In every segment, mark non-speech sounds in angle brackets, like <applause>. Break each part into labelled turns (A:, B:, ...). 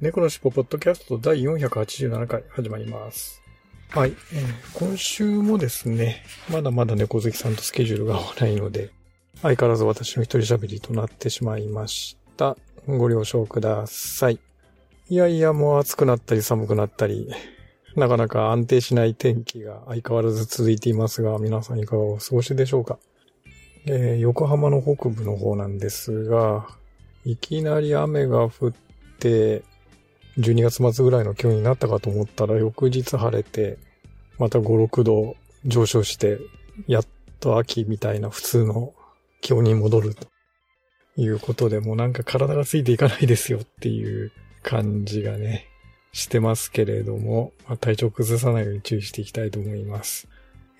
A: 猫のしっぽポッドキャスト第487回始まります。はい、えー今週もですね、まだまだ猫好きさんとスケジュールが合わないので、相変わらず私の一人喋りとなってしまいました。ご了承ください。いやいや、もう暑くなったり寒くなったり、なかなか安定しない天気が相変わらず続いていますが、皆さんいかがお過ごしでしょうか。えー横浜の北部の方なんですが、いきなり雨が降って、12月末ぐらいの気温になったかと思ったら、翌日晴れて、また5、6度上昇して、やっと秋みたいな普通の気温に戻るということで、もうなんか体がついていかないですよっていう感じがね、してますけれども、まあ、体調崩さないように注意していきたいと思います。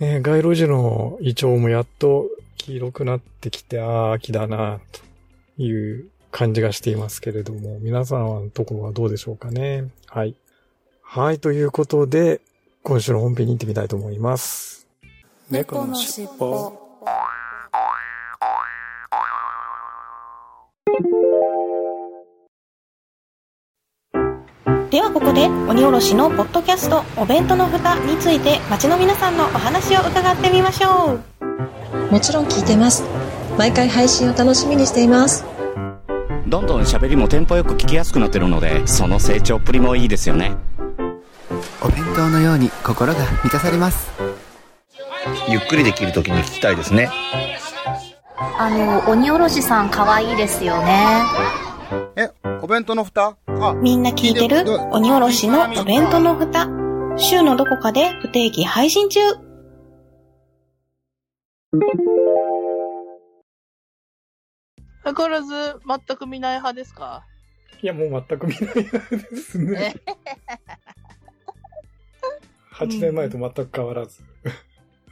A: えー街路樹のイチョウもやっと黄色くなってきて、ああ、秋だな、という感じがしていますけれども、皆さんのところはどうでしょうかね。はい。はい、ということで、今週の本編に行ってみたいと思います。
B: 猫のしっぽ
C: ではここで鬼おろしのポッドキャストお弁当の蓋について街の皆さんのお話を伺ってみましょう
D: もちろん聞いてます毎回配信を楽しみにしています
E: どんどん喋りもテンポよく聞きやすくなってるのでその成長っぷりもいいですよね。
F: お弁当のように心が満たされます。
G: ゆっくりできるときに聞きたいですね。
H: あの、鬼おろしさん可愛いですよね。
G: え、お弁当の蓋？あ、
C: みんな聞いてる。鬼おろしのお弁当の蓋。週のどこかで不定期配信中
I: 相変わらず全く見ない派ですか？
A: いや、もう全く見ないですね。8年前と全く変わらず。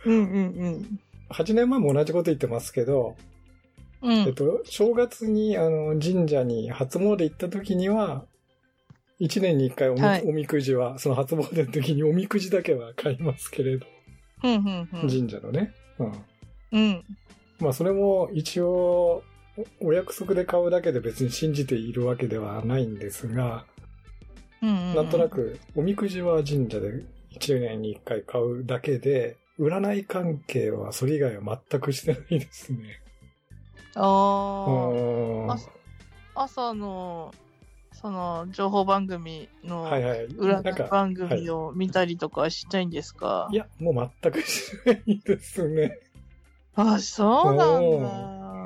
I: うんうんうん。
A: 8年前も同じこと言ってますけど、
I: うん。
A: えっと、正月にあの神社に初詣行った時には、1年に1回おみ,、
I: はい
A: おみくじは、その初詣の時におみくじだけは買いますけれど、
I: うんうんうん。
A: 神社のね。うん。
I: うん。
A: まあそれも一応、おお約束で買うだけで別に信じているわけではないんですが、
I: うん。
A: なんとな。くおみくじは神社で1年に1回買うだけで、占い関係はそれ以外は全くしてないですね。
I: ああ。
A: うん
I: 朝朝の、その、情報番組の、
A: はいはい。
I: 占い番組を見たりとかしたいんですか？
A: いや、もう全くしないですね。
I: あ、そうなん
A: う
I: だ。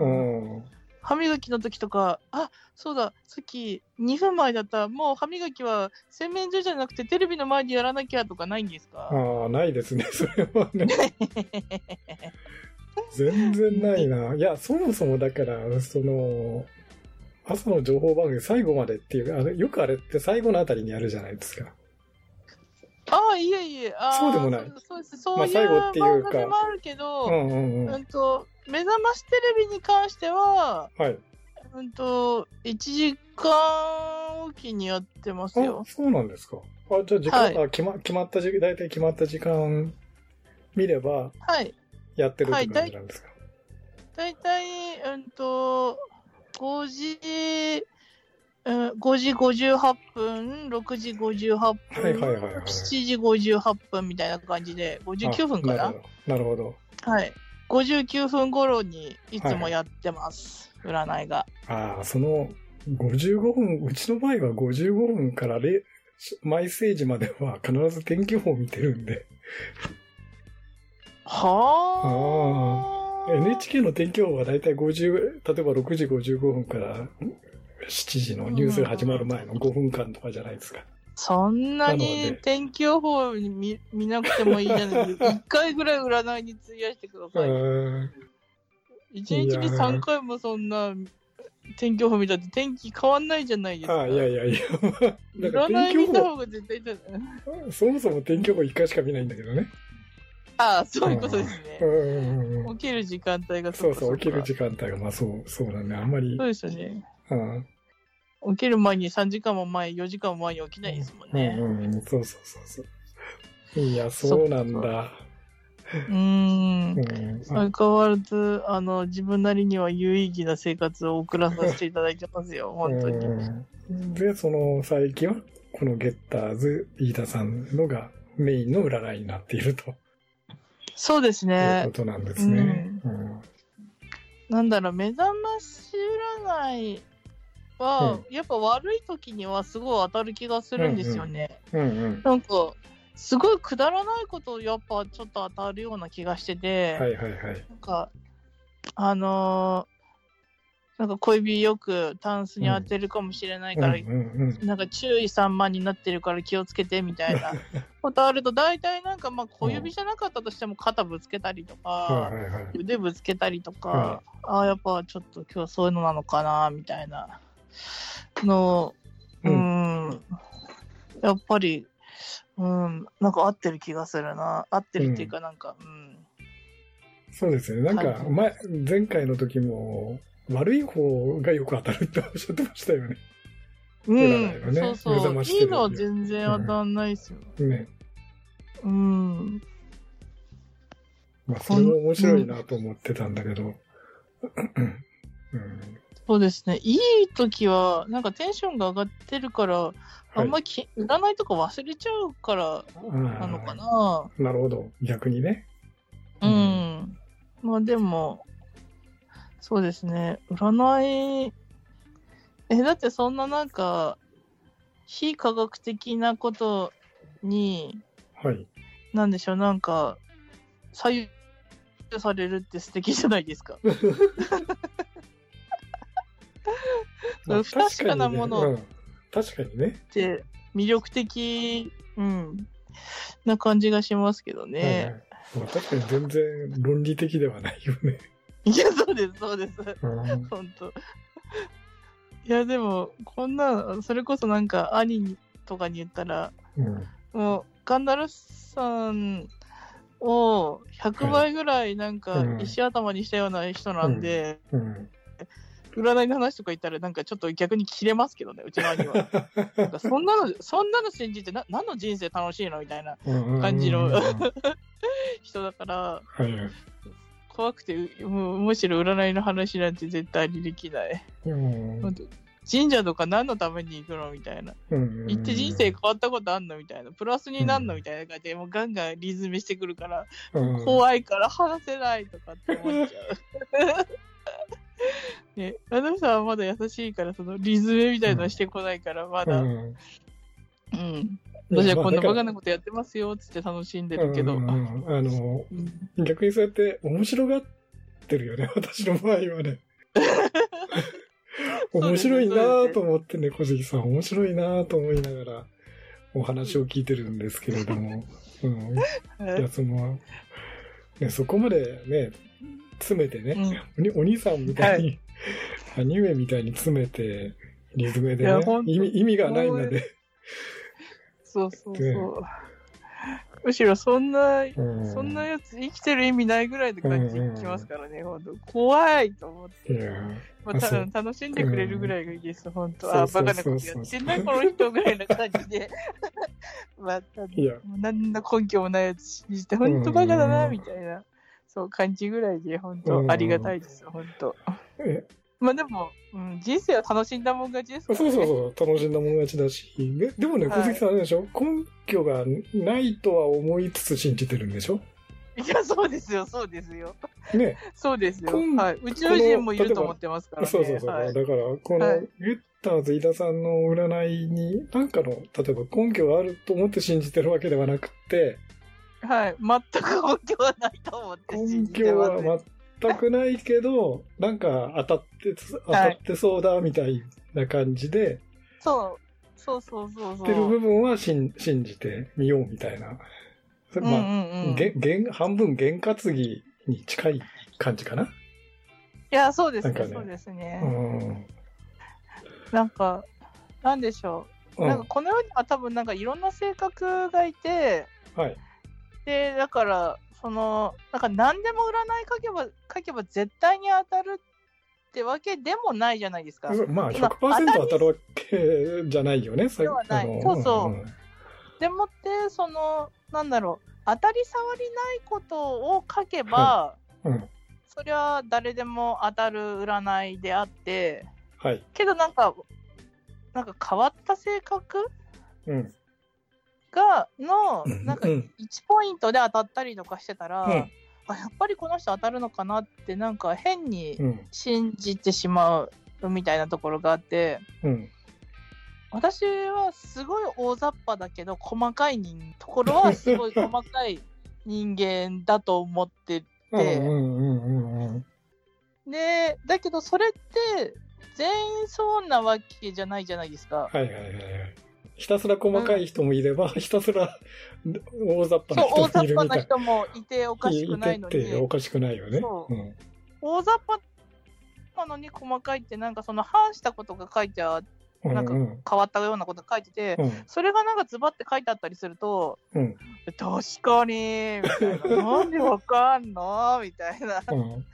A: ん。
I: 歯磨きの時とか、あ、そうだ、さっき2分前だった、もう歯磨きは洗面所じゃなくてテレビの前でやらなきゃとかないんですか？
A: ああ、ないですね、<laughs> それはね。<laughs> 全然ないな。いや、そもそもだから、その、朝の情報番組最後までっていう、あのよくあれって最後のあたりにやるじゃないですか。
I: ああ、いえいえ、あー
A: そうでもない
I: そうそうです。そういう
A: まあ最後っていうか
I: もあるけど、
A: うんうんうん。
I: うんと、目覚ましテレビに関しては、
A: はい。
I: うんと、1時間おきにやってます
A: あ
I: よ、。
A: そうなんですか。あ、じゃあ時間、
I: はい
A: あ決ま、決まった時、大体決まった時間見れば
I: はい。
A: やってるって
I: はい
A: 感じなんですか。
I: だいたい、うんと、5時、うん、5時58分、6時58分、
A: はいはいはいはい
I: 7時58分みたいな感じで、59分かな
A: あなるほど。なるほど。
I: はい。59分頃にいつもやってます。占いが。
A: ああ、その、55分、うちの場合は55分かられ毎政治までは必ず天気予報を見てるんで、
I: はあ。
A: NHK の天気予報はだいたい50、例えば6時55分から7時のニュースが始まる前の5分間とかじゃないですか。
I: そんなに
A: で
I: 天気予報に見見なくてもいいじゃないですか。<laughs> 1回ぐらい占いに費やしてくだ
A: う
I: さい。
A: ーん
I: 1日に3回もそんな天気予報見たって天気変わんないじゃないですか。
A: ああ、いやいやいや、
I: 占い見た方が絶対だ
A: そもそも天気予報一回しか見ないんだけどね。
I: ああ、そういうことです
A: うん
I: ね。起きる時間帯が
A: そうそう、起きる
I: 時
A: 時間帯が、まあそう、そうなんで、あんまり
I: そう、ですよね。
A: うん。
I: 起きる前に3時間も前、4時間も前に起きないですもんね。
A: うんうんうん、そうそうそうそう。いや、そうなんだ。
I: うーん。
A: うん。
I: 相変わらず、あの、自分なりには有意義な生活を送らさせていただいてますよ、本当に。
A: うんで、その、最近は、このゲッターズ、飯田さんのがメインの占いになっていると
I: そうです
A: いう
I: ね
A: こ。となんですね。うん
I: なんだろう、目覚まし占いは、やっぱ悪い時にはすごい当たる気がするんですよね。
A: うんうん。
I: なんか、すごいくだらないことやっぱちょっと当たるような気がしてて、
A: はいはいはい。
I: なんか、あのーなんか小指よくタンスに当てるかもしれないから、
A: うんうんうん。
I: なんか注意散漫になってるから気をつけてみたいな <laughs> ことあると、大体なんかまあ小指じゃなかったとしても肩ぶつけたりとか、
A: はいはいはい。
I: 腕ぶつけたりとか、
A: は
I: ああ、やっぱちょっと今日そういうのなのかな、みたいなの、う、
A: うん
I: やっぱり、うん、なんか合ってる気がするな。合ってるっていうかなんか、うん。
A: そうですね。なんか
I: はい、
A: 前、前回の時も、悪い方がよく当たるっておっしゃってましたよね。
I: うん、
A: ね
I: そうそう。いいのは全然当たんないですよ。
A: ね。
I: うん。
A: まあ、それも面白いなと思ってたんだけど。うん。
I: そうですね。いい時は、なんかテンションが上がってるから、あんまりき、占いとか忘れちゃうからなのかな。
A: なるほど。逆にね。
I: うん。まあでも、そうですね。占い、え、だってそんななんか、非科学的なことに、
A: はい。
I: なんでしょう、なんか、左右されるって素敵じゃないですか。<laughs> <laughs>
A: まあ
I: 不確かなもの
A: うん確かにね。
I: って魅力的、うん、な感じがしますけど
A: はい
I: ね。
A: はいまあ、確かに全然論理的ではないよね。<laughs>
I: いや、そうです、そうです。
A: うん
I: 本当。いや、でも、こんな、それこそなんか、兄とかに言ったら、
A: うん。
I: もう、ガンダルスさんを100倍ぐらいなんか
A: うん
I: 石頭にしたような人なんで、
A: うん。
I: 占いの話とか言ったらなんかちょっと逆に切れますけどね、うちの兄は。<laughs> なんかそんなの、そんなの信じてな、何の人生楽しいのみたいな感じの <laughs> 人だから、
A: はいはい。
I: 怖くて、うもうむしろ占いの話なんて絶対にできない。神社とか何のために行くのみたいな。
A: うん
I: 行って人生変わったことあんのみたいな。プラスになんのみたいな感じで、もうガンガンリズムしてくるから、
A: うん
I: 怖いから話せないとかって思っちゃう。<laughs> ね、あの人はまだ優しいから、そのリズムみたいなのしてこないから、まだ、
A: う
I: うん。
A: ん
I: 私はこんなバカなことやってますよ、つって楽しんでるけど。
A: うんうんうんあの、
I: うん
A: 逆にそうやって面白がってるよね、<laughs> 私の場合はね。<laughs> 面白いなぁと思ってね、小関さん、面白いなぁと思いながらお話を聞いてるんですけれども、うん。いや、その、ね、そこまでね、詰めてね、おにお兄さんみたいに、アニメみたいに詰めて、リズムでね。意味意味がないので、
I: そうそう
A: ね
I: そう。むしろそんな、
A: うん。
I: そんなやつ生きてる意味ないぐらいの感じできますからね、ほんと。怖いと思って。まあ、た楽しんでくれるぐらいがいいです、ほん。と。
A: そう
I: あ、バカなことやってんな、この人ぐらいな感じで。<laughs> まあ、た
A: いや。
I: もう何の根拠もないやつ信じて、ほんとバカだな、
A: うん。
I: みたいな。そう、感じぐらいで、ほん
A: うん
I: とありがたいです、ほんと。
A: え
I: まあでも、うん、人生は楽しんだもん勝ちですからね。
A: そうそうそう、楽しんだもん勝ちだし。ででもね、
I: はい
A: 小関さんあれでしょ？根拠がないとは思いつつ信じてるんでしょ？
I: いや、そうですよ、そうですよ。
A: ね。
I: そうですよ。
A: 今
I: はい。宇宙人もいると思ってますからね。
A: そうそうそう。
I: はい
A: だから、この、
I: はい
A: ゲッターズ飯田さんの占いに、なんかの、例えば根拠があると思って信じてるわけではなくて、
I: はい。全く根拠はないと思って信て
A: 拠
I: ます。
A: は全くないけど、なんか当たって、当たってそうだみたいな感じで、
I: そう。そうそうそうそう。
A: ってる部分は信信じてみようみたいな。まあ、
I: うんうんうん
A: げげん半分験担ぎに近い感じかな？
I: いや、そうですね、
A: ね
I: そうですね。
A: うん。
I: なんか、なんでしょう。
A: うん
I: なんかこの世には多分なんかいろんな性格がいて、
A: はい。
I: で、だから、その、なんか何でも占い書けば、書けば絶対に当たるってわけでもないじゃないですか。
A: まあ、
I: まあ
A: 100%当たるわけじゃないよね、さ
I: ではないそうそうんでもって、その、なんだろう、当たり障りないことを書けば、
A: うん。うん。
I: そりゃ誰でも当たる占いであって、
A: はい。
I: けどなんか、なんか変わった性格
A: うん。
I: が、の、
A: うん
I: なんか
A: うん
I: 1ポイントで当たったりとかしてたら、
A: うん
I: あ、やっぱりこの人当たるのかなって、なんか変に
A: うん。
I: 信じてしまうみたいなところがあって、
A: うん。
I: 私はすごい大雑把だけど、細かい人、ところはすごい細かい人間だと思って
A: うん。
I: て。で、だけどそれって全員そうなわけじゃないじゃないですか。
A: はいはいはいはい。ひたすら細かい人もいれば、ひたすら大雑把な人もいるみた
I: 雑把ない人もいておかしくないのに、
A: いてっておかしくないよね。
I: そう。
A: うん。
I: 大雑把なのに細かいって、なんかその反したことが書いてあなんか
A: うん。うん
I: 変わったようなこと書いてて、
A: うん。
I: それがなんかズバって書いてあったりすると、
A: うん。
I: 確かに、みたいな、なんでわかんの？みたいな、
A: うん。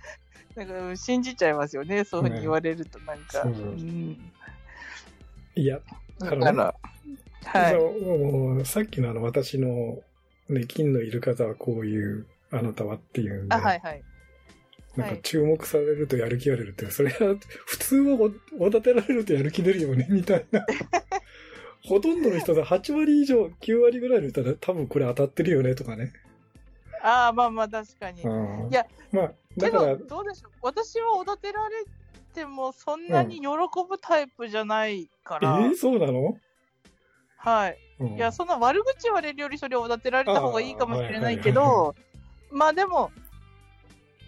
I: なんか信じちゃいますよね、そういうふうに言われると、なんか。
A: そう
I: うん。
A: いや、
I: だ
A: あ
I: ら、はい。
A: さっきのあの私の、ね、金のいる方はこういう、あなたはっていうんで、
I: あ、はいはい。
A: なんか
I: はい
A: 注目されるとやる気が出るって、それは普通はおおだてられるとやる気出るよね、みたいな。<laughs> ほとんどの人が8割以上、9割ぐらいの人は多分これ当たってるよね、とかね。
I: ああ、まあまあ、確かに。
A: うん
I: いや、
A: まあ、
I: け
A: だから
I: ど、、どうでしょう。私はおだてられても、そんなに喜ぶタイプじゃないか
A: え
I: ら、
A: ー、そうなの、
I: はい。
A: うん
I: いや、そんな悪口言われるより、それをおだてられた方がいいかもしれないけど、まあでも、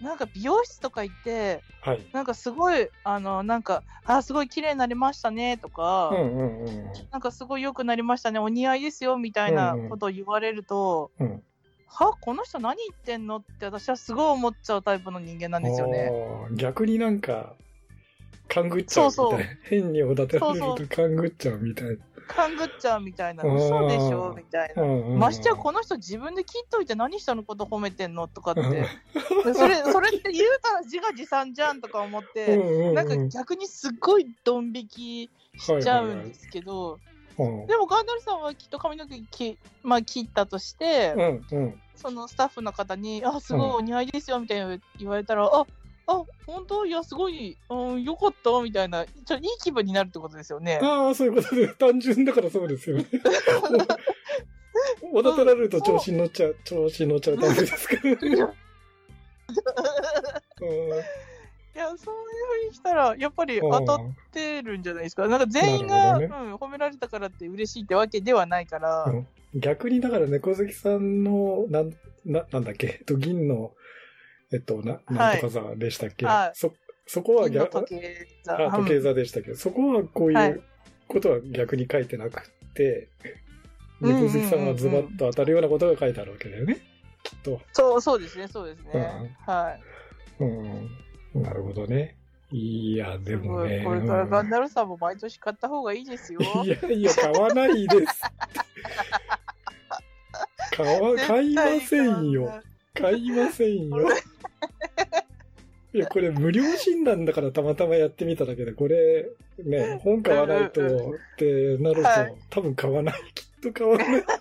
I: なんか美容室とか行って、
A: はい。
I: なんかすごい、あの、なんか、あー、すごい綺麗になりましたね、とか、
A: うんうんうん。
I: なんかすごい良くなりましたね、お似合いですよ、みたいなことを言われると、
A: うん
I: はこの人何言ってんの？って私はすごい思っちゃうタイプの人間なんですよね。
A: 逆になんか、勘ぐっちゃうみたいな。
I: そうそう
A: 変におだてられると勘ぐっちゃうみたいな。
I: 勘ぐっちゃうみたいな、嘘でしょみたいな。
A: うんうんうん
I: ましてやこの人自分で切っといて何人のこと褒めてんのとかって。でそれ、それって言うたら自画自賛じゃんとか思って、
A: うんうんうん
I: なんか逆にすっごいドン引きしちゃうんですけど、
A: うん
I: でもガンダルさんはきっと髪の毛き、まあ、切ったとして、
A: うんうん。
I: そのスタッフの方に、あ、すごいお似合いですよみたいな言われたら、あ、あ、本当？いや、すごい、うん、よかったみたいな、ちょいい気分になるってことですよね。
A: ああ、そういうことで、<laughs> 単純だからそうですよね。<laughs> おだてられると調子に乗っちゃう、調子に乗っちゃうタイプですからね。<laughs>
I: いや、そういうふうにしたら、やっぱり当たってるんじゃないですか。なんか全員が、
A: なる
I: うん、褒められたからって嬉しいってわけではないから、
A: うん逆にだから猫好きさんの、なん、な、なんだっけ、と、銀の、えっと、な、なんとか座でしたっけ、
I: はい
A: そ、そこは逆、
I: 時計座。
A: あ、時計座でしたけど、そこはこう
I: はいいう
A: ことは逆に書いてなくって、
I: うんうんうんうん
A: 猫好きさんはズバッと当たるようなことが書いてあるわけだよね。きっと。
I: そう、そうですね、そうですね。はい。
A: うん。なるほどね。いや、でもね。
I: これからガンダルさんも毎年買った方がいいですよ。
A: いやいや、買わないです。<laughs> 買わ、買いませんよ。買いませんよ。いや、これ無料診断だからたまたまやってみただけで、これ、ね、本買わないとってなると、
I: はい
A: 多分買わない。きっと買わない。<laughs>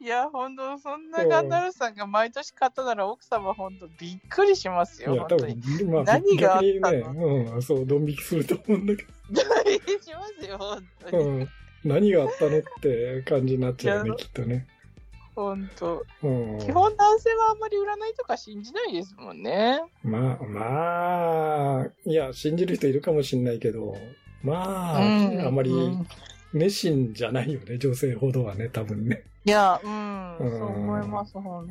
I: いや、ほんと、そんなガンダルさんが毎年買ったなら、奥様ほんとびっくりしますよ、
A: いや、多
I: 本当に。
A: 分、まあ、
I: 何があっ
A: 逆に
I: たの
A: ね、うん、そう、ドン引きすると思うんだけ <laughs>
I: びっくりしますよ、本当
A: ど、
I: に。
A: うん。何があったのって感じになっちゃうよね、きっとね。
I: ほんと。
A: うん。
I: 基本男性はあんまり占いとか信じないですもんね。
A: まあ、まあ、いや、信じる人いるかもしれないけど、まあ、
I: うん
A: あまり
I: うん
A: 熱心じゃないよね、女性ほどはね、多分ね。
I: いや、うん、
A: うん
I: そう思います、ほん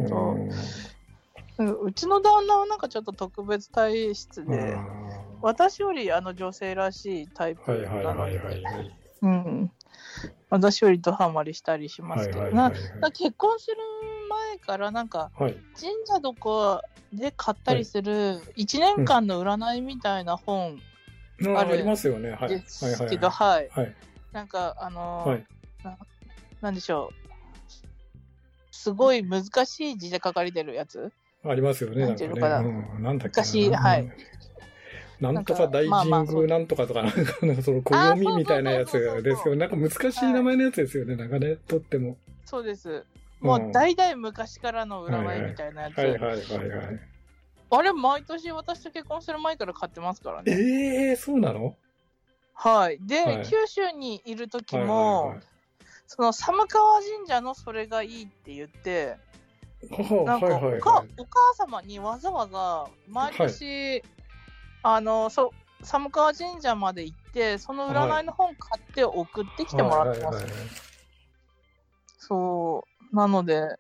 A: う
I: ちの旦那はなんかちょっと特別体質で、私よりあの女性らしいタイプ
A: はいはい
I: なので、
A: はいはいはい。
I: うん。私よりドハマりしたりしますけど、結婚する前からなんか
A: はい。
I: 神社とかで買ったりする1年間の占いみたいな本
A: あ
I: る
A: りますよね。はい。
I: ですけど、はい。
A: はい。
I: なんか、あのー
A: はい。
I: ななんでしょう。すごい難しい字で書かれてるやつ
A: ありますよね。
I: な
A: なんんかね。
I: ていうのかな
A: うん。なんだっけな。
I: 昔はい。
A: なんとか大神宮なんとかとか、なんか、その暦みたいなやつですよ。なんか難しい名前のやつですよね。なんかね、とっても。
I: そうです。も
A: う
I: 代々昔からの占いみたいなやつ。
A: はいはいはいはい。
I: あれ、毎年私と結婚する前から買ってますからね。
A: ええー、そうなの？
I: はい。で、
A: はい
I: 九州にいる時
A: はい
I: も、
A: はいはい
I: その寒川神社のそれがいいって言って、
A: は
I: なんか
A: はいはいはい。
I: お母様にわざわざ毎年、あのそう寒川神社まで行ってその占いの本買って送ってきてもらってます、
A: はいはいはい
I: そう。なので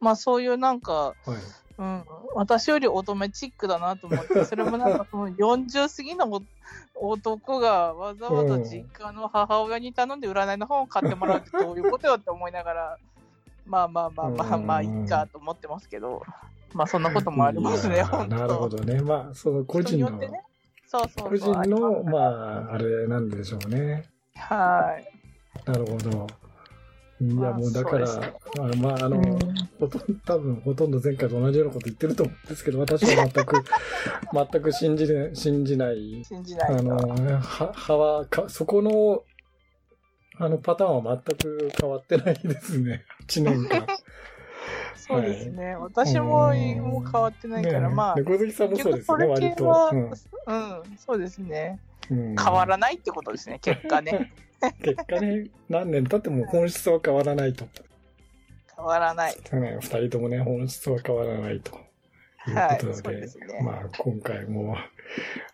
I: まあそういうなんか、
A: はい。
I: うん、私より乙女チックだなと思ってそれもなんかその <laughs> 40過ぎのお男がわざわざ実家の母親に頼んで占いの本を買ってもらうってどういうことよって思いながらまあまあまあまあまあいいかと思ってますけどまあそんなこともありますね
A: なるほどね。まあ、その個人の、
I: ねそうそう
A: 個人の、
I: あ
A: まあ、あれなんでしょうね。
I: はい
A: なるほど。いや、
I: まあ
A: もうだから、
I: そうで
A: あまあ、あの、
I: うん
A: ほとん多分ほとんど前回と同じようなこと言ってると思うんですけど、私は全く、<laughs> 全く信じれ信じない。
I: 信じないと
A: あの、は、ははか、そこの、あのパターンは全く変わってないですね。8年間。
I: そうですね、私も
A: うん
I: もう変わってないから、
A: ね
I: まあ
A: 猫好きさんもそうですよね、割と。うん
I: うん、そうですね。
A: うん
I: 変わらないってことですね、結果ね。<laughs>
A: 結果ね、何年経っても本質は変わらないと。
I: 変わらない。
A: ね、二人ともね、本質は変わらないと。いう
I: はい
A: ことで、
I: そうですね
A: まあ今回も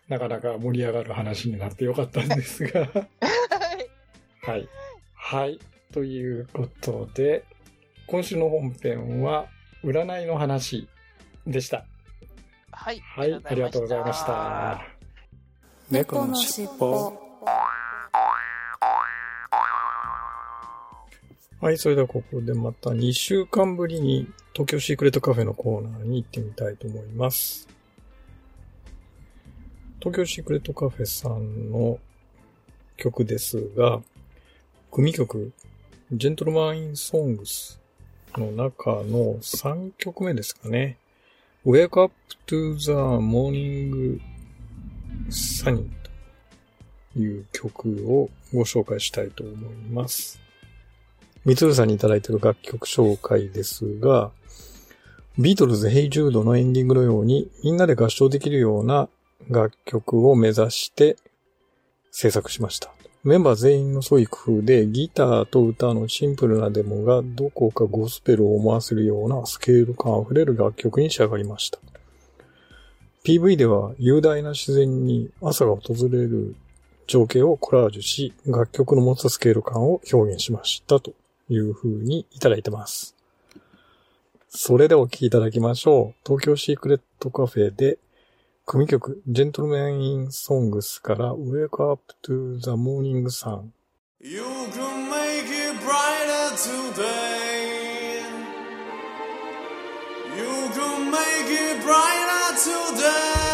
A: なかなか盛り上がる話になってよかったんですが、<laughs> はい。はい。ということで、今週の本編は占いの話でした。
I: はい。
A: はい、ありがとうございました。
B: 猫のしっぽ
A: はい、それではここでまた2週間ぶりに東京シークレットカフェのコーナーに行ってみたいと思います。東京シークレットカフェさんの曲ですが、組曲、ジェントルマン・イン・ソングスの中の3曲目ですかね。Wake Up to the Morning Sun という曲をご紹介したいと思います。みつるさんにいただいている楽曲紹介ですが、ビートルズ・ヘイ・ジュードのエンディングのようにみんなで合唱できるような楽曲を目指して制作しました。メンバー全員の創意工夫でギターと歌のシンプルなデモがどこかゴスペルを思わせるようなスケール感あふれる楽曲に仕上がりました。PV では雄大な自然に朝が訪れる情景をコラージュし、楽曲の持つスケール感を表現しましたという風にいただいてます。それではお聴きいただきましょう。東京シークレットカフェで組曲、ジェントルメン・イン・ソングスから Wake Up to the Morning Sun。
J: You can make it brighter today. You can make it brighter today.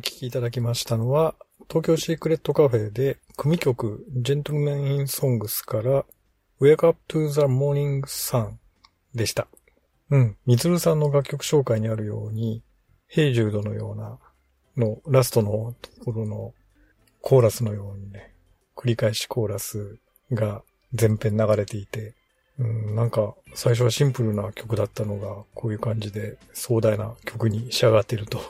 A: お聞きいただきましたのは、東京シークレットカフェで組曲 Gentlemen in Songs から Wake Up to the Morning Sun でした。うん、みつるさんの楽曲紹介にあるように、ヘイジュードのようなのラストのところのコーラスのようにね、繰り返しコーラスが全編流れていて、うん、なんか最初はシンプルな曲だったのがこういう感じで壮大な曲に仕上がっていると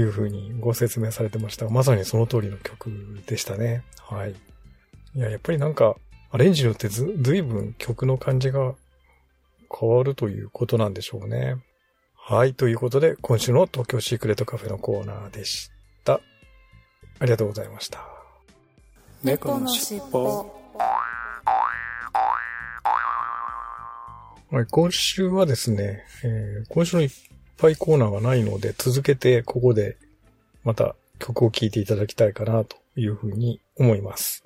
A: いう風にご説明されてましたが、まさにその通りの曲でしたね。はい。いや、やっぱりなんか、アレンジによってず、ずいぶん曲の感じが変わるということなんでしょうね。はい。ということで、今週の東京シークレットカフェのコーナーでした。ありがとうございました。
B: 猫のしっぽ。
A: はい、今週はですね、えー今週のぱいコーナーがないので、続けてここでまた曲を聴いていただきたいかなというふうに思います。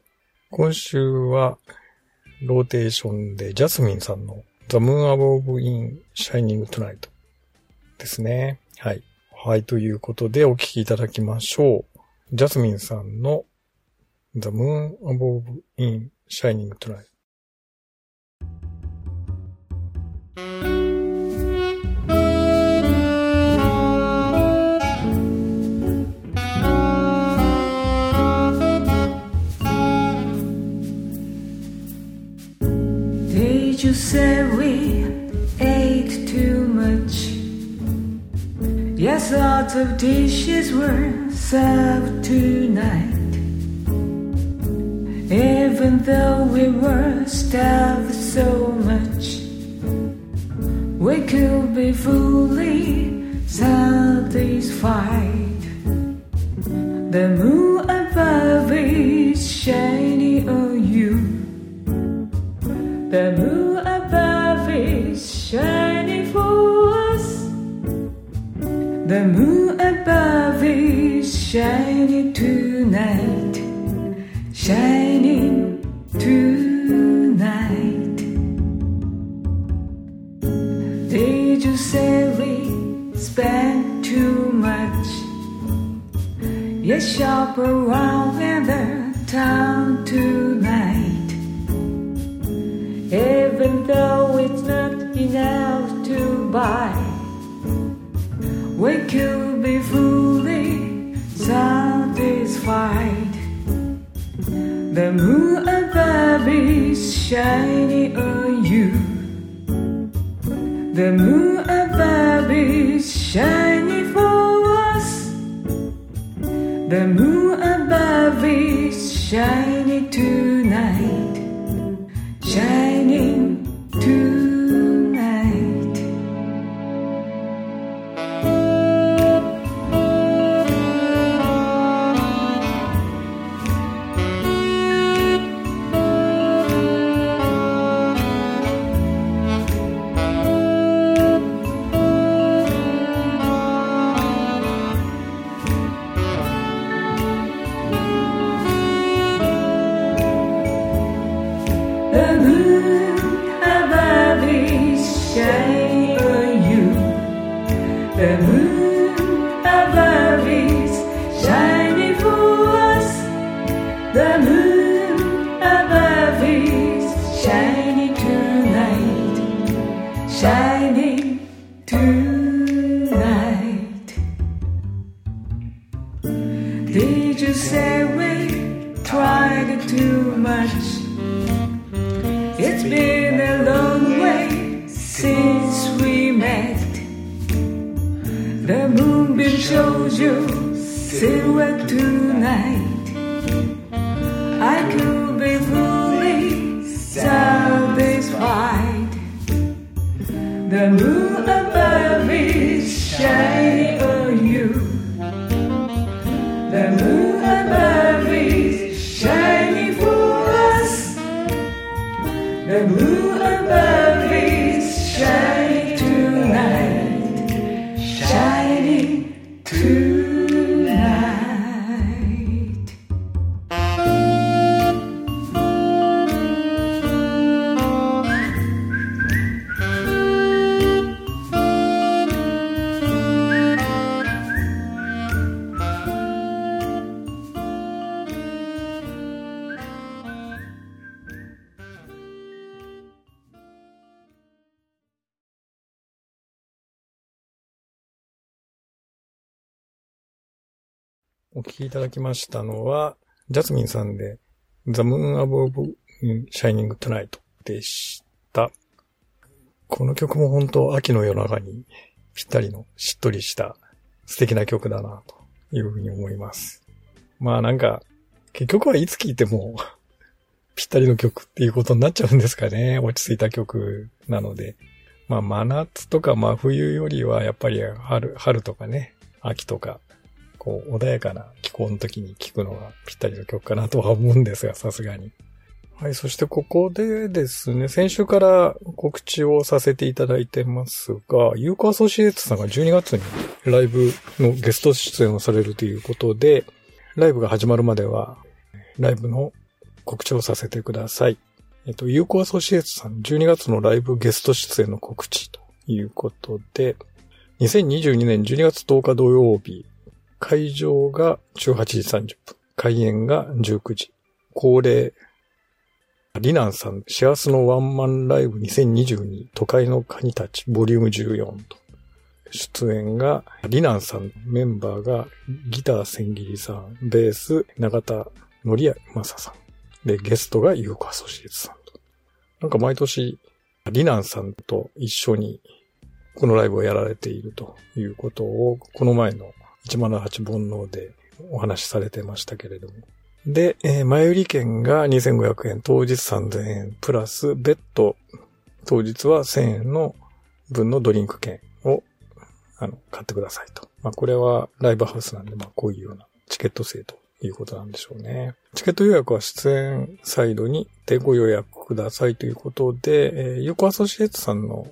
A: 今週は、ローテーションでジャスミンさんの The Moon Above in Shining Tonight ですね。はい。はい、ということでお聴きいただきましょう。ジャスミンさんの The Moon Above in Shining Tonight。
K: Say we ate too much? Yes, lots of dishes were served tonight. Even though we were starved so much, we could be fully satisfied. The moon above is shining on you. The moon shining for us. The moon above is shining tonight. Shining tonight. Did you say we spent too much? Yes, shop around in the town tonight. Even though it's not enough to buy, we could be fully satisfied. The moon above is shining on you. The moon above is shining for us. The moon above is shining tonight. Shining shows you silhouette tonight. I could be fully satisfied. The moon above is shining on you. The moon above is shining for us. The moon
A: お聞きいただきましたのは、ジャスミンさんで、The Moon Above Shining Tonight でした。この曲も本当秋の夜長にぴったりのしっとりした素敵な曲だなというふうに思います。まあなんか、結局はいつ聴いても <laughs> ぴったりの曲っていうことになっちゃうんですかね。落ち着いた曲なので。まあ真夏とか真冬よりはやっぱり春、春とかね、秋とかこう、穏やかな気候の時に聴くのがぴったりの曲かなとは思うんですが、さすがに。はい、そしてここでですね、先週から告知をさせていただいてますが、ユーコアソシエツさんが12月にライブのゲスト出演をされるということで、ライブが始まるまでは、ライブの告知をさせてください。えっと、ユーコアソシエツさん12月のライブゲスト出演の告知ということで、2022年12月10日土曜日、会場が18時30分。開演が19時。恒例、リナンさん、シェアスのワンマンライブ2022都会のカニたちボリューム14と。出演が、リナンさん、メンバーがギター千切りさん、ベース中田のりやまささん。で、ゲストがユーコアソシエツさんと。なんか毎年、リナンさんと一緒にこのライブをやられているということを、この前の108煩悩でお話しされてましたけれども。で、えー前売り券が2500円、当日3000円、プラス、別途、当日は1000円の分のドリンク券を、あの、買ってくださいと。まあ、これはライブハウスなんで、まあ、こういうようなチケット制ということなんでしょうね。チケット予約は出演サイドにてご予約くださいということで、えー、横アソシエイツさんの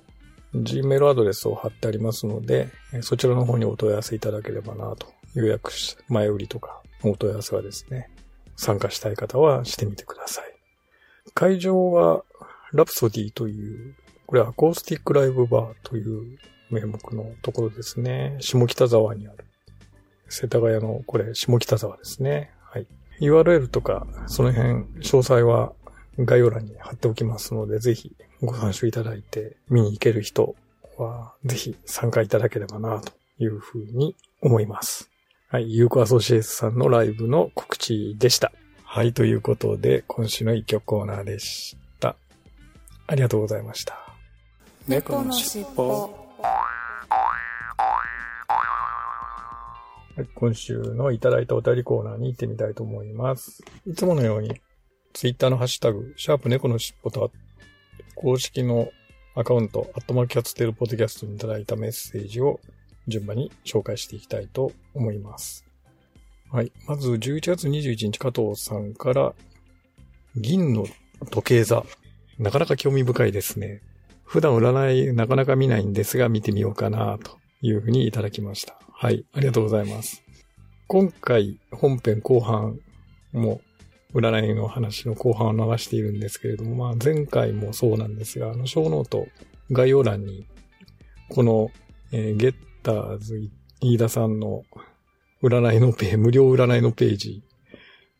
A: Gmail アドレスを貼ってありますので、そちらの方にお問い合わせいただければなと。予約し、前売りとかお問い合わせはですね、参加したい方はしてみてください。会場はラプソディという、これはアコースティックライブバーという名目のところですね。下北沢にある。世田谷の、これ下北沢ですね。はい。URL とか、その辺、詳細は概要欄に貼っておきますので、ぜひご参照いただいて、見に行ける人は、ぜひ参加いただければな、というふうに思います。はい。ユーコアソシエイツさんのライブの告知でした。はい。ということで、今週の一曲コーナーでした。ありがとうございました。
B: 猫のしっぽ。
A: はい、今週のいただいたお便りコーナーに行ってみたいと思います。いつものように、ツイッターのハッシュタグ、シャープ猫のしっぽと、公式のアカウント、アットマーキャッツテルポッドキャストにいただいたメッセージを順番に紹介していきたいと思います。はい。まず、11月21日、加藤さんから、銀の時計座。なかなか興味深いですね。普段占いなかなか見ないんですが、見てみようかな、というふうにいただきました。はい。ありがとうございます。今回、本編後半も、占いの話の後半を流しているんですけれども、まあ前回もそうなんですが、あの、ショーノート概要欄に、この、えーゲッターズ飯田さんの占いのページ、無料占いのページ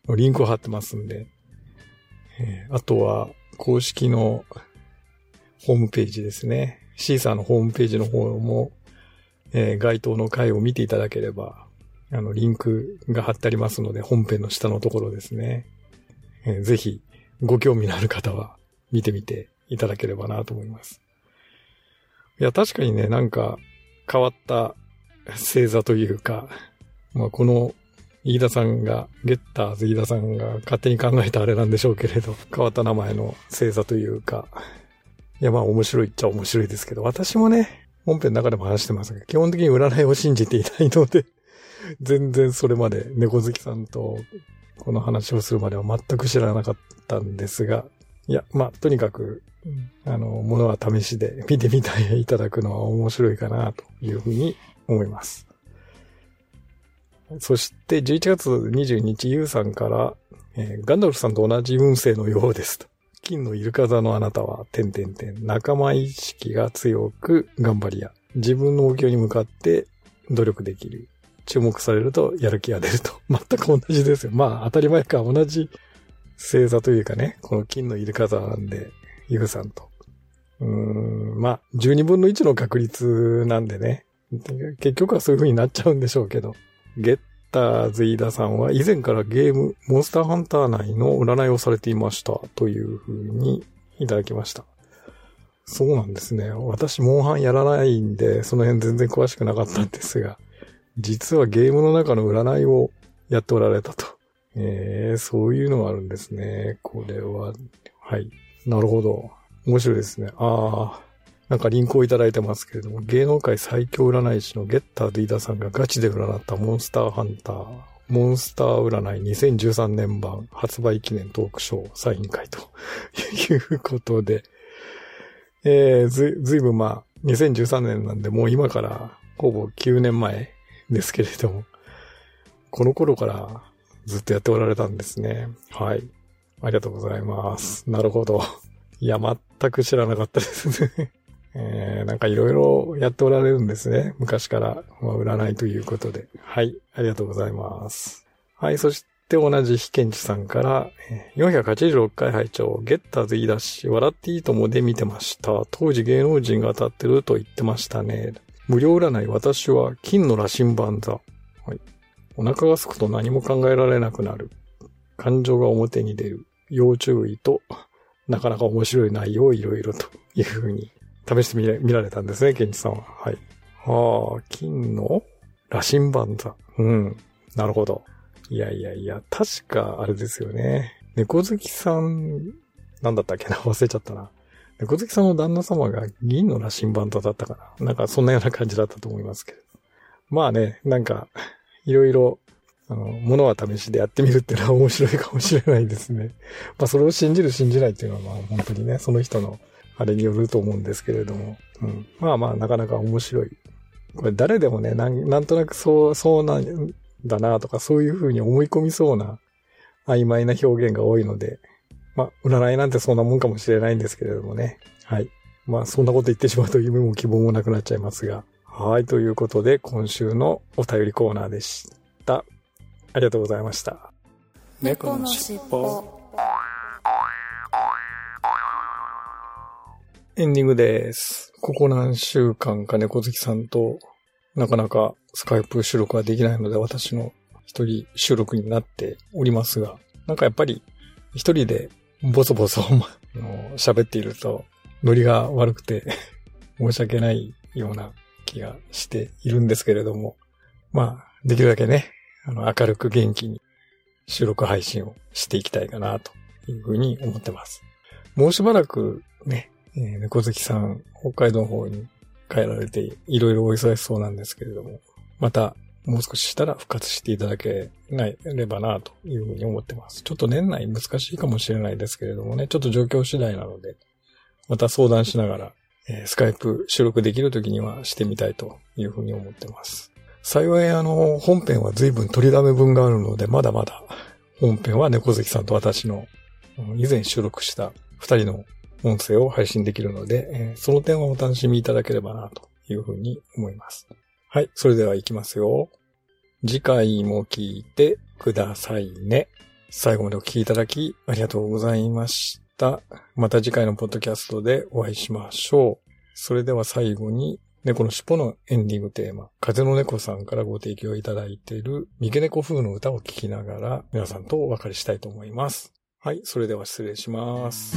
A: のリンクを貼ってますんで、えーあとは公式のホームページですね。シーサーのホームページの方も、えー該当の回を見ていただければ、あの、リンクが貼ってありますので、本編の下のところですね。えーぜひ、ご興味のある方は、見てみていただければなと思います。いや、確かにね、なんか、変わった星座というか、まあ、この、飯田さんが、ゲッターズ飯田さんが勝手に考えたあれなんでしょうけれど、変わった名前の星座というか、いや、まあ面白いっちゃ面白いですけど、私もね、本編の中でも話してますが、基本的に占いを信じていないので、全然それまで猫好きさんとこの話をするまでは全く知らなかったんですが、いや、まあ、とにかく、あの、ものは試しで見てみていただくのは面白いかなというふうに思います。そして11月22日、ゆうさんから、えーガンダルフさんと同じ運勢のようですと。金のイルカ座のあなたは、点々点、仲間意識が強く頑張りや、自分の目標に向かって努力できる。注目されるとやる気が出ると。<laughs> 全く同じですよ。まあ当たり前か、同じ星座というかね、この金のイルカ座なんで、ゆうさんと。うーん、まあ、12分の1の確率なんでね。結局はそういう風になっちゃうんでしょうけど。ゲッターズイダさんは以前からゲーム、モンスターハンター内の占いをされていましたという風にいただきました。そうなんですね。私、モンハンやらないんで、その辺全然詳しくなかったんですが、実はゲームの中の占いをやっておられたと。えー、そういうのがあるんですね。これは、はい。なるほど。面白いですね。ああ、なんかリンクをいただいてますけれども、芸能界最強占い師のゲッター・ディーダさんがガチで占ったモンスターハンター、モンスター占い2013年版発売記念トークショーサイン会と <laughs> いうことで、えー、ず、ずいぶんまあ、2013年なんでもう今からほぼ9年前ですけれども、この頃からずっとやっておられたんですね。はい。ありがとうございます。なるほど。いや、全く知らなかったですね。<laughs> えー、なんかいろいろやっておられるんですね。昔から、まあ、占いということで。はい。ありがとうございます。はい。そして同じ非検知さんから、486回拝聴ゲッターズ言い出し、笑っていいともで見てました。当時芸能人が当たってると言ってましたね。無料占い、私は金の羅針盤座。はい。お腹が空くと何も考えられなくなる。感情が表に出る。要注意と、なかなか面白い内容をいろいろというふうに試してみら見られたんですね、ケンチさんは。はい。はあ、金の羅針盤座。うん。なるほど。いやいやいや、確かあれですよね。猫好きさん、なんだったっけな？忘れちゃったな。猫好きさんの旦那様が銀の羅針盤だったかな。なんかそんなような感じだったと思いますけど。まあね、なんか、いろいろ、あの、ものは試しでやってみるっていうのは面白いかもしれないですね。まあそれを信じる信じないっていうのはまあ本当にね、その人のあれによると思うんですけれども。うん。まあまあなかなか面白い。これ誰でもね、なんなんとなくそう、そうなんだなとかそういうふうに思い込みそうな曖昧な表現が多いので、まあ占いなんてそんなもんかもしれないんですけれどもね。はい。まあそんなこと言ってしまうと夢も希望もなくなっちゃいますが。はい。ということで今週のお便りコーナーでした。ありがとうございました。
B: 猫のしっぽ。
A: エンディングです。ここ何週間か猫好きさんとなかなかスカイプ収録ができないので私の一人収録になっておりますが、なんかやっぱり一人でボソボソ喋っているとノリが悪くて <laughs> 申し訳ないような気がしているんですけれども、まあ、できるだけね、あの明るく元気に収録配信をしていきたいかなというふうに思ってます。もうしばらくね、えー猫好きさん、北海道の方に帰られて、いろいろお忙しそうなんですけれども、また、もう少ししたら復活していただければな、というふうに思ってます。ちょっと年内難しいかもしれないですけれどもね、ちょっと状況次第なので、また相談しながら、<laughs> えースカイプ収録できる時にはしてみたいというふうに思ってます。幸い、あの、本編は随分取りだめ分があるので、まだまだ、本編は猫好きさんと私の、以前収録した二人の音声を配信できるので、えーその点はお楽しみいただければな、というふうに思います。はい、それでは行きますよ。次回も聞いてくださいね。最後までお聞きいただきありがとうございました。また次回のポッドキャストでお会いしましょう。それでは最後に猫の尻尾のエンディングテーマ、風の猫さんからご提供いただいている、三毛猫風の歌を聴きながら、皆さんとお別れしたいと思います。はい、それでは失礼します。